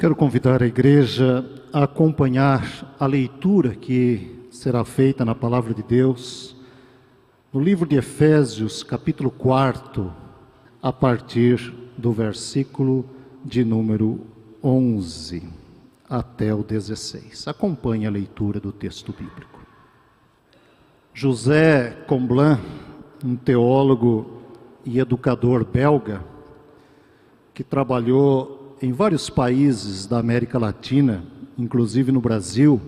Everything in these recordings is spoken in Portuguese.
Quero convidar a igreja a acompanhar a leitura que será feita na palavra de Deus no livro de Efésios, capítulo 4, a partir do versículo de número 11 até o 16. Acompanhe a leitura do texto bíblico. José Comblan, um teólogo e educador belga, que trabalhou em vários países da América Latina, inclusive no Brasil,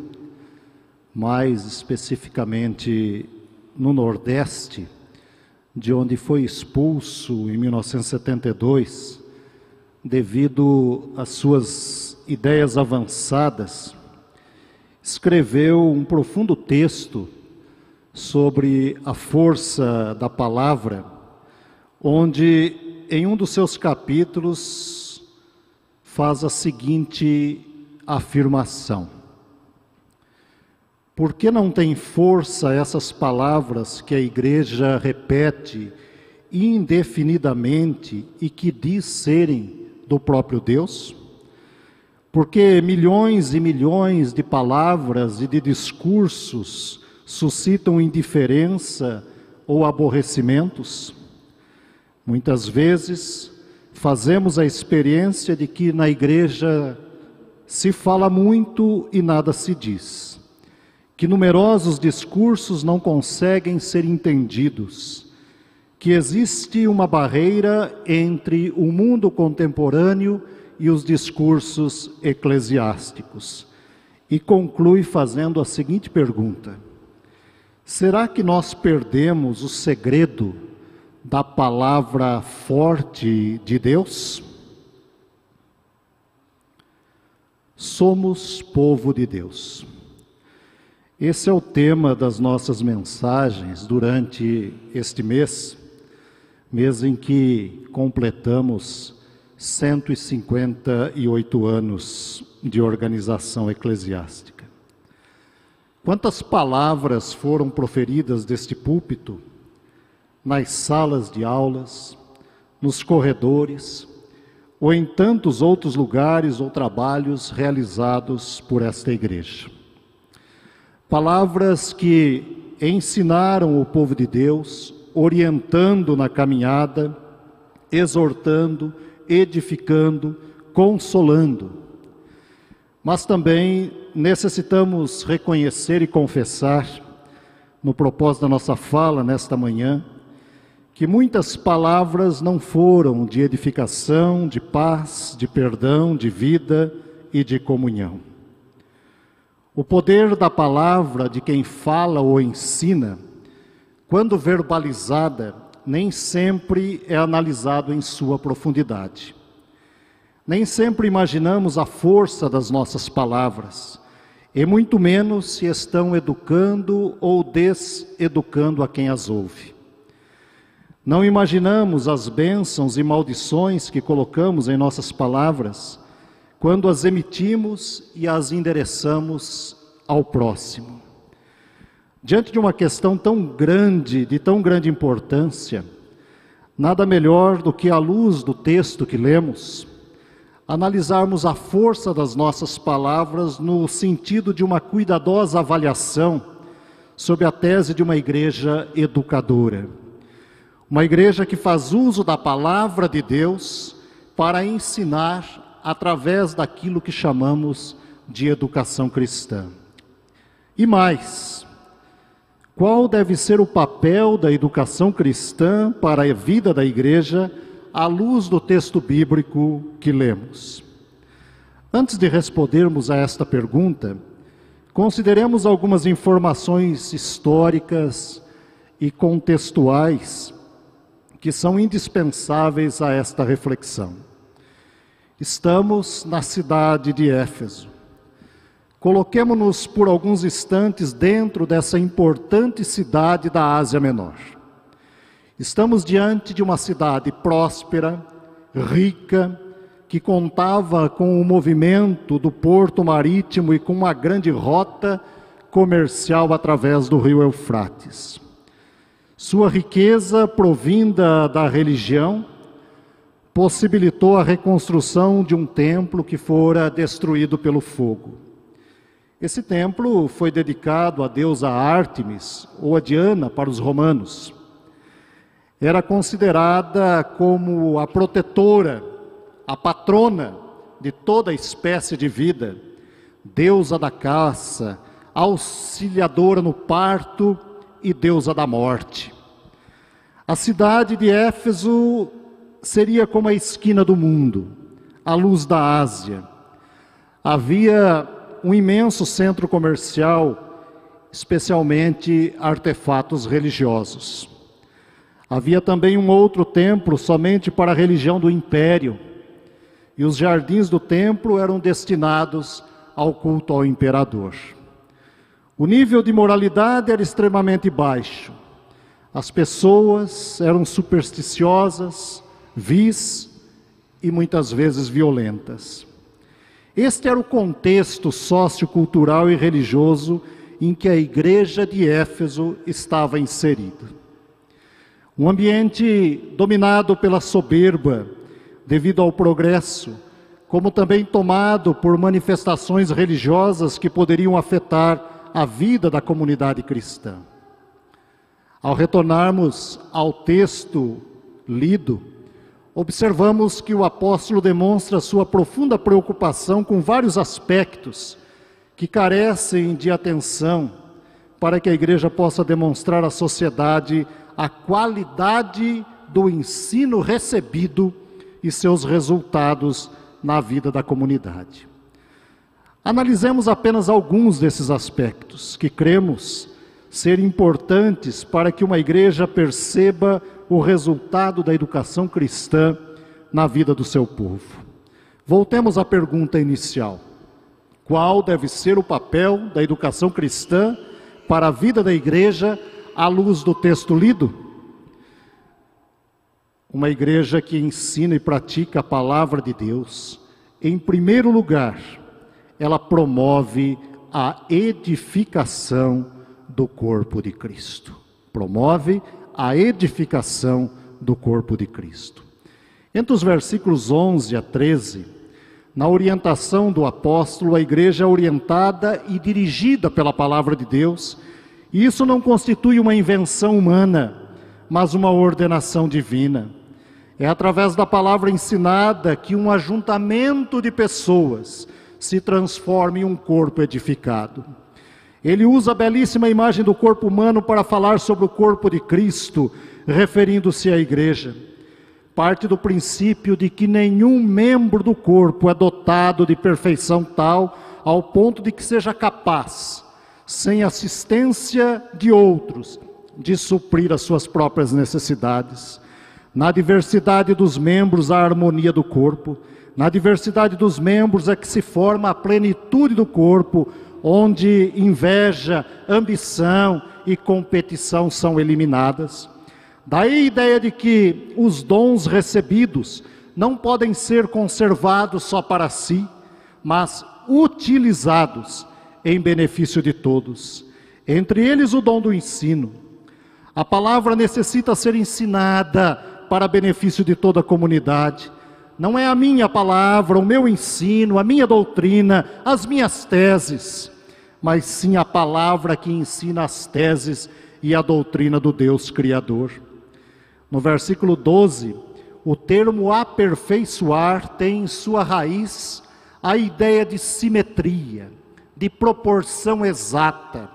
mais especificamente no Nordeste, de onde foi expulso em 1972 devido às suas ideias avançadas, escreveu um profundo texto sobre a força da palavra, onde em um dos seus capítulos faz a seguinte afirmação: Por que não tem força essas palavras que a igreja repete indefinidamente e que diz serem do próprio Deus? Porque milhões e milhões de palavras e de discursos suscitam indiferença ou aborrecimentos? Muitas vezes, fazemos a experiência de que na igreja se fala muito e nada se diz, que numerosos discursos não conseguem ser entendidos, que existe uma barreira entre o mundo contemporâneo e os discursos eclesiásticos. E conclui fazendo a seguinte pergunta: será que nós perdemos o segredo? Da palavra forte de Deus? Somos povo de Deus. Esse é o tema das nossas mensagens durante este mês, mês em que completamos 158 anos de organização eclesiástica. Quantas palavras foram proferidas deste púlpito nas salas de aulas, nos corredores ou em tantos outros lugares ou trabalhos realizados por esta igreja. Palavras que ensinaram o povo de Deus, orientando na caminhada, exortando, edificando, consolando. Mas também necessitamos reconhecer e confessar, no propósito da nossa fala nesta manhã, que muitas palavras não foram de edificação, de paz, de perdão, de vida e de comunhão. O poder da palavra de quem fala ou ensina, quando verbalizada, nem sempre é analisado em sua profundidade. Nem sempre imaginamos a força das nossas palavras, e muito menos se estão educando ou deseducando a quem as ouve. Não imaginamos as bênçãos e maldições que colocamos em nossas palavras quando as emitimos e as endereçamos ao próximo. Diante de uma questão tão grande, de tão grande importância, nada melhor do que, à luz do texto que lemos, analisarmos a força das nossas palavras no sentido de uma cuidadosa avaliação sob a tese de uma igreja educadora. Uma igreja que faz uso da palavra de Deus para ensinar através daquilo que chamamos de educação cristã. E mais, qual deve ser o papel da educação cristã para a vida da igreja à luz do texto bíblico que lemos? Antes de respondermos a esta pergunta, consideremos algumas informações históricas e contextuais que são indispensáveis a esta reflexão. Estamos na cidade de Éfeso. Coloquemo-nos por alguns instantes dentro dessa importante cidade da Ásia Menor. Estamos diante de uma cidade próspera, rica, que contava com o movimento do porto marítimo e com uma grande rota comercial através do rio Eufrates. Sua riqueza provinda da religião possibilitou a reconstrução de um templo que fora destruído pelo fogo. Esse templo foi dedicado à deusa Ártemis ou a Diana para os romanos. Era considerada como a protetora, a patrona de toda espécie de vida, deusa da caça, auxiliadora no parto e deusa da morte. A cidade de Éfeso seria como a esquina do mundo, a luz da Ásia. Havia um imenso centro comercial, especialmente artefatos religiosos. Havia também um outro templo somente para a religião do império, e os jardins do templo eram destinados ao culto ao imperador. O nível de moralidade era extremamente baixo. As pessoas eram supersticiosas, vis e muitas vezes violentas. Este era o contexto sociocultural e religioso em que a igreja de Éfeso estava inserida. Um ambiente dominado pela soberba, devido ao progresso, como também tomado por manifestações religiosas que poderiam afetar a vida da comunidade cristã. Ao retornarmos ao texto lido, observamos que o apóstolo demonstra sua profunda preocupação com vários aspectos que carecem de atenção para que a igreja possa demonstrar à sociedade a qualidade do ensino recebido e seus resultados na vida da comunidade. Analisemos apenas alguns desses aspectos que cremos ser importantes para que uma igreja perceba o resultado da educação cristã na vida do seu povo. Voltemos à pergunta inicial: qual deve ser o papel da educação cristã para a vida da igreja à luz do texto lido? Uma igreja que ensina e pratica a palavra de Deus, em primeiro lugar, ela promove a edificação do corpo de Cristo. Promove a edificação do corpo de Cristo. Entre os versículos 11 a 13, na orientação do apóstolo, a igreja é orientada e dirigida pela palavra de Deus, e isso não constitui uma invenção humana, mas uma ordenação divina. É através da palavra ensinada que um ajuntamento de pessoas se transforma em um corpo edificado. Ele usa a belíssima imagem do corpo humano para falar sobre o corpo de Cristo, referindo-se à igreja. Parte do princípio de que nenhum membro do corpo é dotado de perfeição tal ao ponto de que seja capaz, sem assistência de outros, de suprir as suas próprias necessidades. Na diversidade dos membros, a harmonia do corpo. Na diversidade dos membros é que se forma a plenitude do corpo, onde inveja, ambição e competição são eliminadas. Daí a ideia de que os dons recebidos não podem ser conservados só para si, mas utilizados em benefício de todos. Entre eles, o dom do ensino. A palavra necessita ser ensinada para benefício de toda a comunidade. Não é a minha palavra, o meu ensino, a minha doutrina, as minhas teses, mas sim a palavra que ensina as teses e a doutrina do Deus Criador. No versículo 12, o termo aperfeiçoar tem em sua raiz a ideia de simetria, de proporção exata.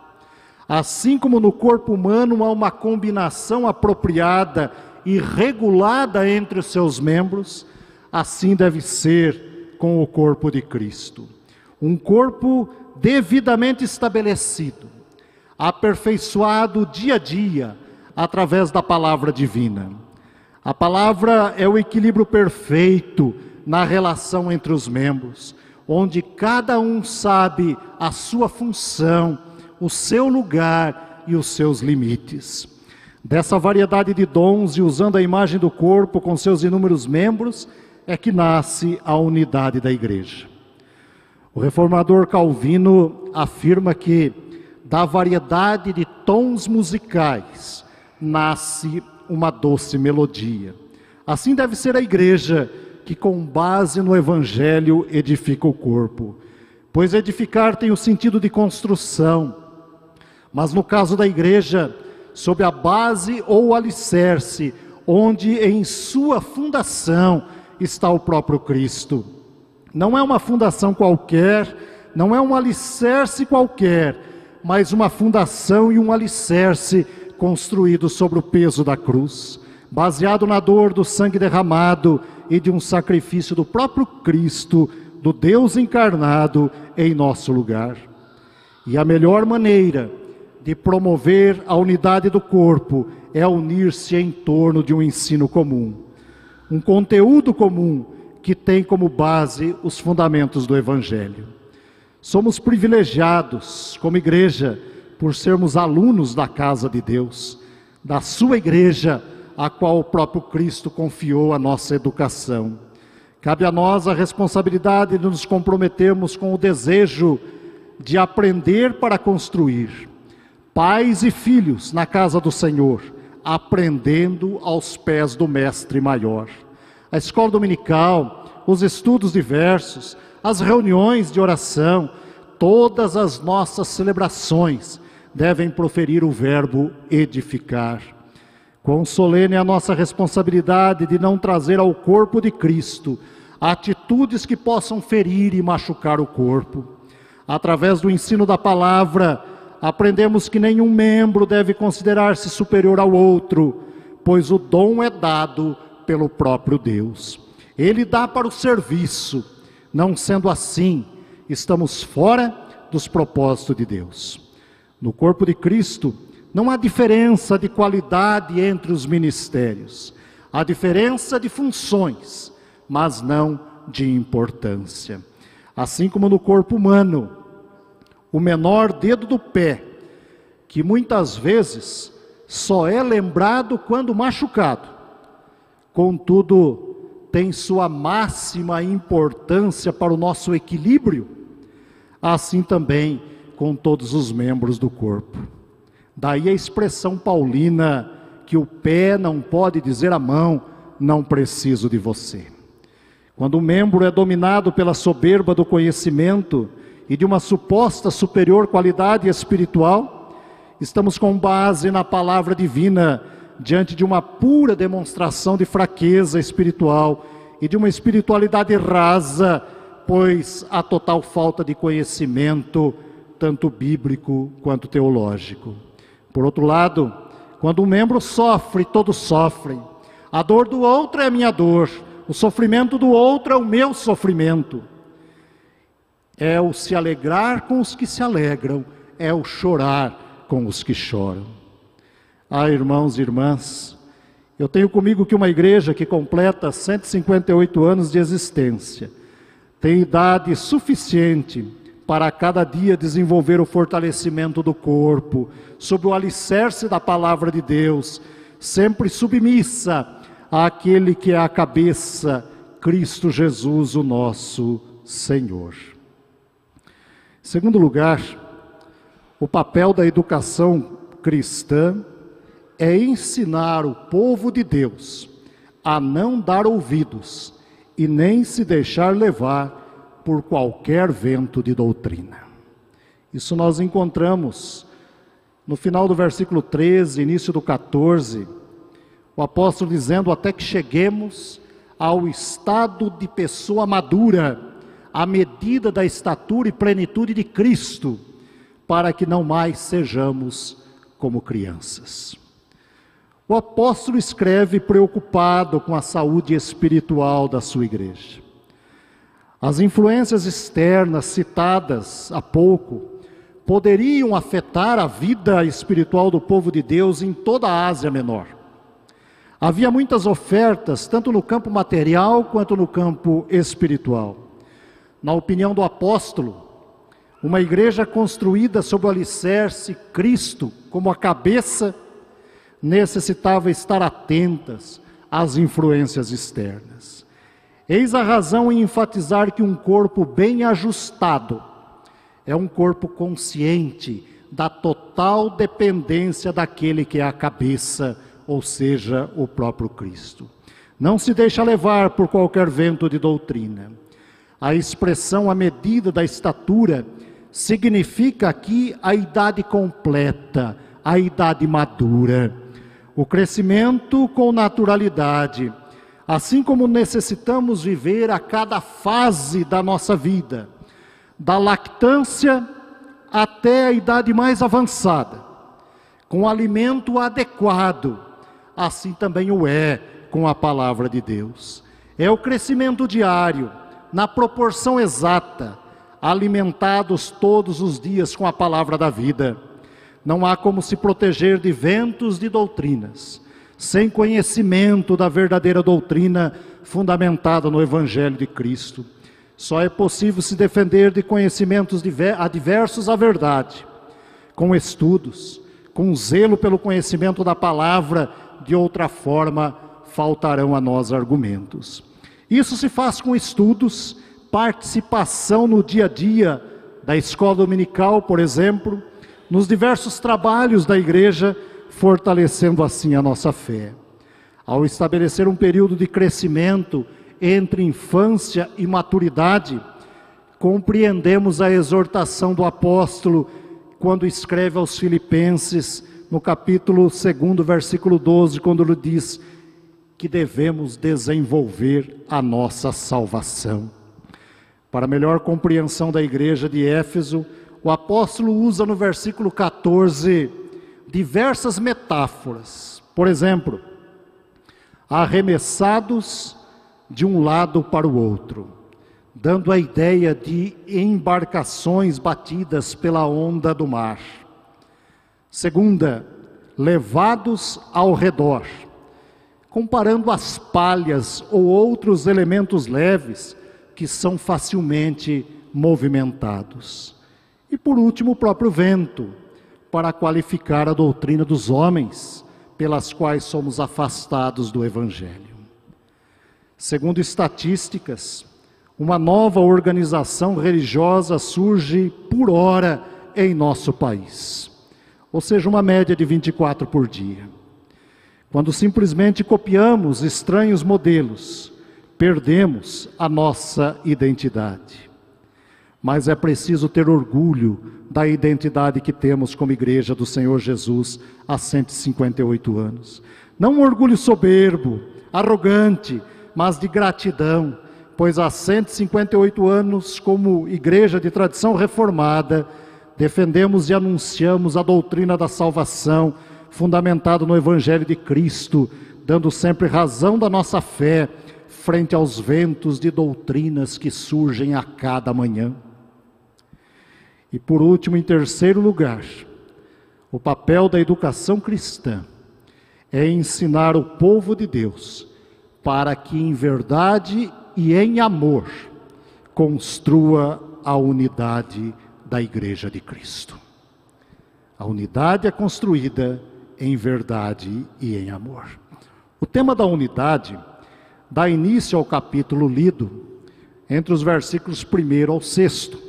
Assim como no corpo humano há uma combinação apropriada e regulada entre os seus membros, assim deve ser com o corpo de Cristo. Um corpo devidamente estabelecido, aperfeiçoado dia a dia através da palavra divina. A palavra é o equilíbrio perfeito na relação entre os membros, onde cada um sabe a sua função, o seu lugar e os seus limites. Dessa variedade de dons e usando a imagem do corpo com seus inúmeros membros, é que nasce a unidade da igreja. O reformador Calvino afirma que da variedade de tons musicais nasce uma doce melodia. Assim deve ser a igreja, que com base no Evangelho edifica o corpo. Pois edificar tem o sentido de construção, mas no caso da igreja, sob a base ou alicerce, onde em sua fundação está o próprio Cristo. Não é uma fundação qualquer, não é um alicerce qualquer, mas uma fundação e um alicerce construído sobre o peso da cruz baseado na dor do sangue derramado e de um sacrifício do próprio Cristo, do Deus encarnado em nosso lugar. E a melhor maneira de promover a unidade do corpo é unir-se em torno de um ensino comum, um conteúdo comum que tem como base os fundamentos do Evangelho. Somos privilegiados, como igreja, por sermos alunos da casa de Deus, da sua igreja a qual o próprio Cristo confiou a nossa educação. Cabe a nós a responsabilidade de nos comprometermos com o desejo de aprender para construir. Pais e filhos na casa do Senhor, aprendendo aos pés do Mestre Maior. A escola dominical, os estudos diversos, as reuniões de oração, todas as nossas celebrações devem proferir o verbo edificar. Quão solene é a nossa responsabilidade de não trazer ao corpo de Cristo atitudes que possam ferir e machucar o corpo. Através do ensino da palavra, aprendemos que nenhum membro deve considerar-se superior ao outro, pois o dom é dado pelo próprio Deus. Ele dá para o serviço. Não sendo assim, estamos fora dos propósitos de Deus. No corpo de Cristo, não há diferença de qualidade entre os ministérios. Há diferença de funções, mas não de importância. Assim como no corpo humano, o menor dedo do pé, que muitas vezes só é lembrado quando machucado, contudo, tem sua máxima importância para o nosso equilíbrio, assim também com todos os membros do corpo. Daí a expressão paulina que o pé não pode dizer à mão, não preciso de você. Quando o membro é dominado pela soberba do conhecimento e de uma suposta superior qualidade espiritual, estamos com base na palavra divina diante de uma pura demonstração de fraqueza espiritual e de uma espiritualidade rasa, pois a total falta de conhecimento, tanto bíblico quanto teológico. Por outro lado, quando um membro sofre, todos sofrem. A dor do outro é a minha dor, o sofrimento do outro é o meu sofrimento. É o se alegrar com os que se alegram, é o chorar com os que choram. Ah, irmãos e irmãs, eu tenho comigo que uma igreja que completa 158 anos de existência tem idade suficiente para cada dia desenvolver o fortalecimento do corpo, sob o alicerce da palavra de Deus, sempre submissa àquele que é a cabeça, Cristo Jesus, o nosso Senhor. Em segundo lugar, o papel da educação cristã é ensinar o povo de Deus a não dar ouvidos e nem se deixar levar por qualquer vento de doutrina. Isso nós encontramos no final do versículo 13, início do 14, o apóstolo dizendo: Até que cheguemos ao estado de pessoa madura, à medida da estatura e plenitude de Cristo, para que não mais sejamos como crianças. O apóstolo escreve preocupado com a saúde espiritual da sua igreja. As influências externas citadas há pouco poderiam afetar a vida espiritual do povo de Deus em toda a Ásia Menor. Havia muitas ofertas, tanto no campo material quanto no campo espiritual. Na opinião do apóstolo, uma igreja construída sob o alicerce Cristo como a cabeça necessitava estar atentas às influências externas. Eis a razão em enfatizar que um corpo bem ajustado é um corpo consciente da total dependência daquele que é a cabeça, ou seja, o próprio Cristo. Não se deixa levar por qualquer vento de doutrina. A expressão à medida da estatura significa aqui a idade completa, a idade madura. O crescimento com naturalidade, assim como necessitamos viver a cada fase da nossa vida, da lactância até a idade mais avançada, com alimento adequado, assim também o é com a palavra de Deus. É o crescimento diário, na proporção exata, alimentados todos os dias com a palavra da vida. Não há como se proteger de ventos de doutrinas, sem conhecimento da verdadeira doutrina fundamentada no Evangelho de Cristo. Só é possível se defender de conhecimentos adversos à verdade, com estudos, com zelo pelo conhecimento da palavra, de outra forma faltarão a nós argumentos. Isso se faz com estudos, participação no dia a dia da escola dominical, por exemplo, nos diversos trabalhos da igreja, fortalecendo assim a nossa fé. Ao estabelecer um período de crescimento entre infância e maturidade, compreendemos a exortação do apóstolo quando escreve aos Filipenses, no capítulo 2, versículo 12, quando ele diz: que devemos desenvolver a nossa salvação. Para melhor compreensão da igreja de Éfeso, o apóstolo usa no versículo 14 diversas metáforas. Por exemplo, arremessados de um lado para o outro, dando a ideia de embarcações batidas pela onda do mar. Segunda, levados ao redor comparando as palhas ou outros elementos leves que são facilmente movimentados. E por último, o próprio vento, para qualificar a doutrina dos homens pelas quais somos afastados do Evangelho. Segundo estatísticas, uma nova organização religiosa surge por hora em nosso país, ou seja, uma média de 24 por dia. Quando simplesmente copiamos estranhos modelos, perdemos a nossa identidade. Mas é preciso ter orgulho da identidade que temos como igreja do Senhor Jesus há 158 anos. Não um orgulho soberbo, arrogante, mas de gratidão, pois há 158 anos, como igreja de tradição reformada, defendemos e anunciamos a doutrina da salvação fundamentado no Evangelho de Cristo, dando sempre razão da nossa fé frente aos ventos de doutrinas que surgem a cada manhã. E por último, em terceiro lugar, o papel da educação cristã é ensinar o povo de Deus para que em verdade e em amor construa a unidade da Igreja de Cristo. A unidade é construída em verdade e em amor. O tema da unidade dá início ao capítulo lido, entre os versículos 1 ao 6.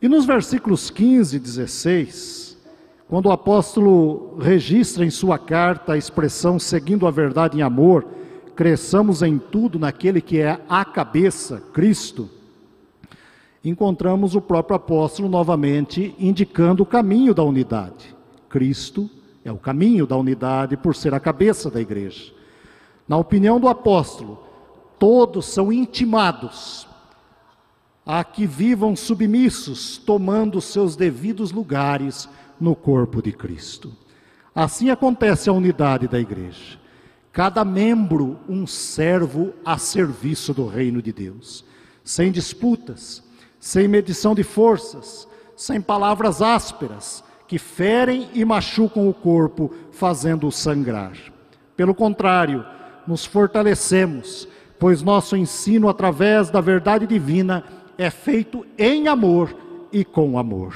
E nos versículos 15 e 16, quando o apóstolo registra em sua carta a expressão seguindo a verdade em amor, cresçamos em tudo naquele que é a cabeça, Cristo, encontramos o próprio apóstolo novamente indicando o caminho da unidade. Cristo é o caminho da unidade por ser a cabeça da igreja. Na opinião do apóstolo, todos são intimados a que vivam submissos, tomando seus devidos lugares no corpo de Cristo. Assim acontece a unidade da igreja. Cada membro um servo a serviço do reino de Deus, sem disputas, sem medição de forças, sem palavras ásperas, que ferem e machucam o corpo, fazendo-o sangrar. Pelo contrário, nos fortalecemos, pois nosso ensino através da verdade divina é feito em amor e com amor.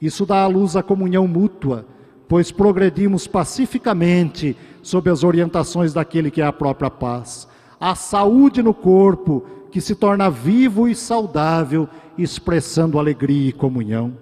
Isso dá à luz a comunhão mútua, pois progredimos pacificamente sob as orientações daquele que é a própria paz. A saúde no corpo, que se torna vivo e saudável, expressando alegria e comunhão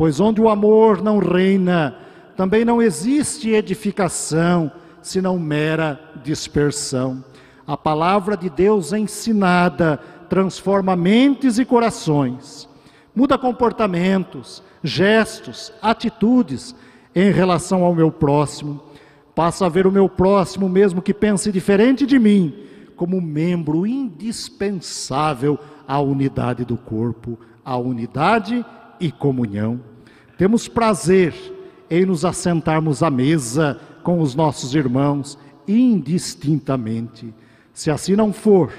pois onde o amor não reina, também não existe edificação, senão mera dispersão. A palavra de Deus ensinada transforma mentes e corações, muda comportamentos, gestos, atitudes em relação ao meu próximo. Passa a ver o meu próximo, mesmo que pense diferente de mim, como membro indispensável à unidade do corpo, à unidade e comunhão. Temos prazer em nos assentarmos à mesa com os nossos irmãos indistintamente. Se assim não for,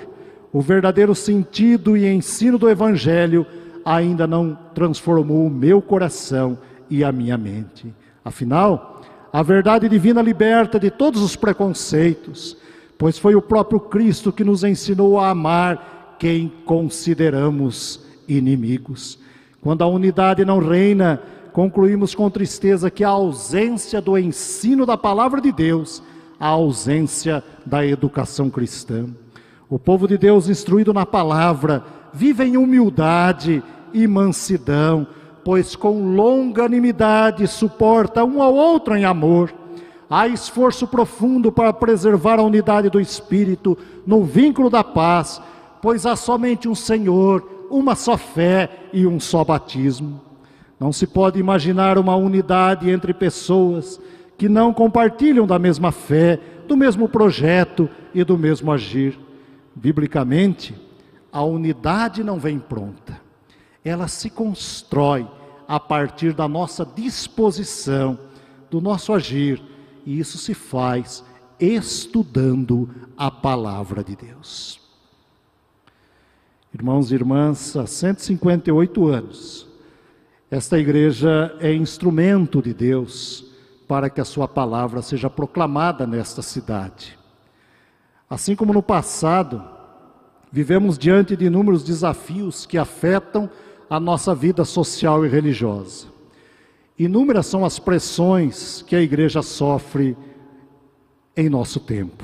o verdadeiro sentido e ensino do Evangelho ainda não transformou o meu coração e a minha mente. Afinal, a verdade divina liberta de todos os preconceitos, pois foi o próprio Cristo que nos ensinou a amar quem consideramos inimigos. Quando a unidade não reina, concluímos com tristeza que a ausência do ensino da palavra de Deus, a ausência da educação cristã. O povo de Deus, instruído na palavra, vive em humildade e mansidão, pois com longanimidade suporta um ao outro em amor. Há esforço profundo para preservar a unidade do espírito no vínculo da paz, pois há somente um Senhor, uma só fé e um só batismo. Não se pode imaginar uma unidade entre pessoas que não compartilham da mesma fé, do mesmo projeto e do mesmo agir. Biblicamente, a unidade não vem pronta, ela se constrói a partir da nossa disposição, do nosso agir, e isso se faz estudando a palavra de Deus. Irmãos e irmãs, há 158 anos, esta igreja é instrumento de Deus para que a sua palavra seja proclamada nesta cidade. Assim como no passado, vivemos diante de inúmeros desafios que afetam a nossa vida social e religiosa. Inúmeras são as pressões que a igreja sofre em nosso tempo.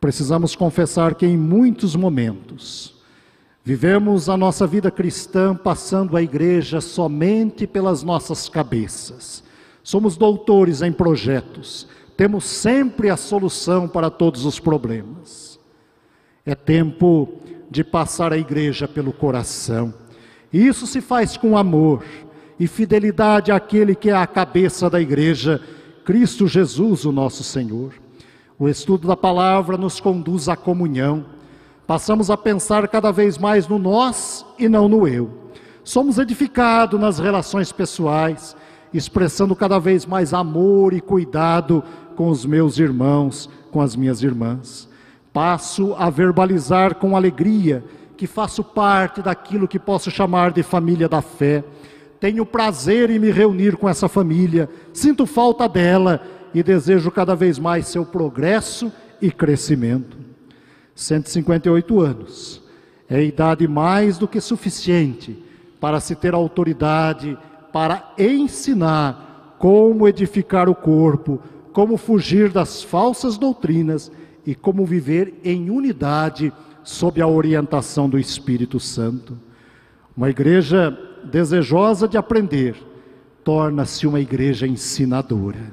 Precisamos confessar que em muitos momentos Vivemos a nossa vida cristã passando a igreja somente pelas nossas cabeças. Somos doutores em projetos, temos sempre a solução para todos os problemas. É tempo de passar a igreja pelo coração. E isso se faz com amor e fidelidade àquele que é a cabeça da igreja, Cristo Jesus, o nosso Senhor. O estudo da palavra nos conduz à comunhão Passamos a pensar cada vez mais no nós e não no eu. Somos edificados nas relações pessoais, expressando cada vez mais amor e cuidado com os meus irmãos, com as minhas irmãs. Passo a verbalizar com alegria que faço parte daquilo que posso chamar de família da fé. Tenho prazer em me reunir com essa família, sinto falta dela e desejo cada vez mais seu progresso e crescimento. 158 anos. É idade mais do que suficiente para se ter autoridade para ensinar como edificar o corpo, como fugir das falsas doutrinas e como viver em unidade sob a orientação do Espírito Santo. Uma igreja desejosa de aprender torna-se uma igreja ensinadora,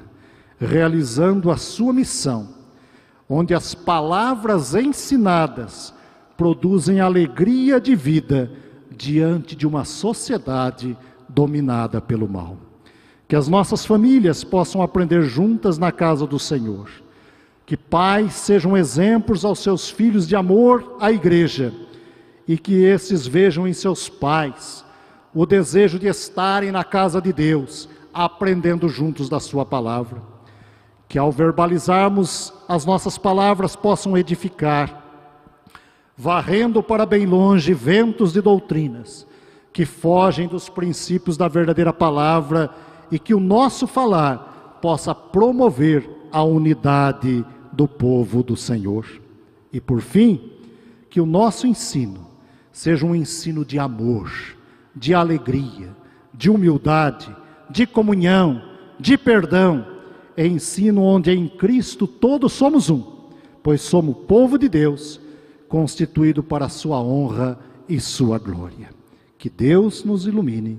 realizando a sua missão onde as palavras ensinadas produzem alegria de vida diante de uma sociedade dominada pelo mal. Que as nossas famílias possam aprender juntas na casa do Senhor. Que pais sejam exemplos aos seus filhos de amor à igreja e que esses vejam em seus pais o desejo de estarem na casa de Deus, aprendendo juntos da Sua palavra que ao verbalizarmos as nossas palavras possam edificar, varrendo para bem longe ventos de doutrinas que fogem dos princípios da verdadeira palavra e que o nosso falar possa promover a unidade do povo do Senhor. E por fim, que o nosso ensino seja um ensino de amor, de alegria, de humildade, de comunhão, de perdão é ensino onde em Cristo todos somos um, pois somos povo de Deus, constituído para a sua honra e sua glória. Que Deus nos ilumine,